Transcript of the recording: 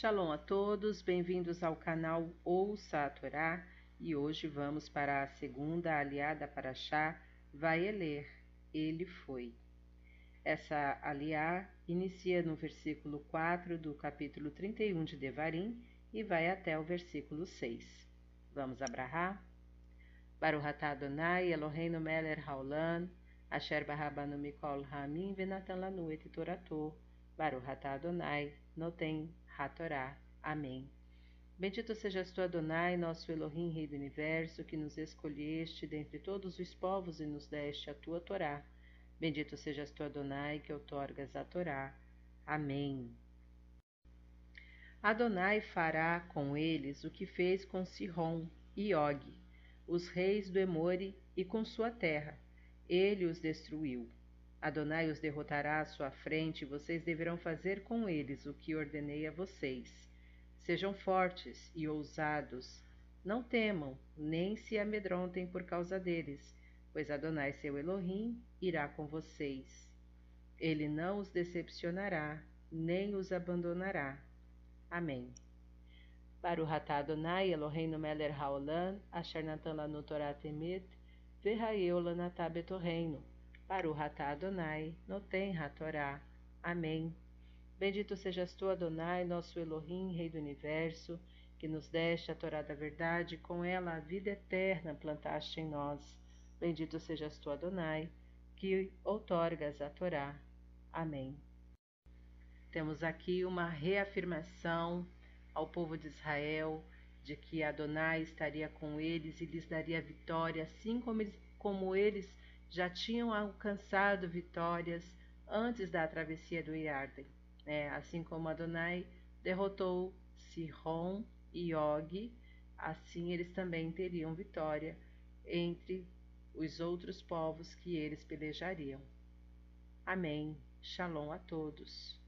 Shalom a todos, bem-vindos ao canal Ouça a Torá e hoje vamos para a segunda aliada para Chá, vai ler, ele foi. Essa aliá inicia no versículo 4 do capítulo 31 de Devarim e vai até o versículo 6. Vamos abrahar? Baruch atah Adonai Eloheinu melech haolam asher barabanu mikol hamim venatan lanu et torato Baruch atah Adonai noten hatorá. Amém. Bendito sejas tu, Adonai, nosso Elohim, Rei do Universo, que nos escolheste dentre todos os povos e nos deste a tua Torá. Bendito sejas tu, Adonai, que outorgas a Torá. Amém. Adonai fará com eles o que fez com Sihon e Og, os reis do Emore, e com sua terra. Ele os destruiu. Adonai os derrotará à sua frente, e vocês deverão fazer com eles o que ordenei a vocês. Sejam fortes e ousados. Não temam, nem se amedrontem por causa deles, pois Adonai seu Elohim irá com vocês. Ele não os decepcionará, nem os abandonará. Amém. Baruch atah Adonai Eloheinu melech haolam, asher natan lanu Torah temet, v'hayeu lanatah betorreino. Baruch atah Adonai, noten ha-Torah. Amém. Bendito sejas tu, Adonai, nosso Elohim, Rei do Universo, que nos deste a Torá da verdade, com ela a vida eterna plantaste em nós. Bendito sejas tu, Adonai, que outorgas a Torá. Amém. Temos aqui uma reafirmação ao povo de Israel de que Adonai estaria com eles e lhes daria vitória, assim como eles, como eles já tinham alcançado vitórias antes da travessia do Iarden né? Assim como Adonai derrotou Sihon e Og, assim eles também teriam vitória entre os outros povos que eles pelejariam. Amém. Shalom a todos.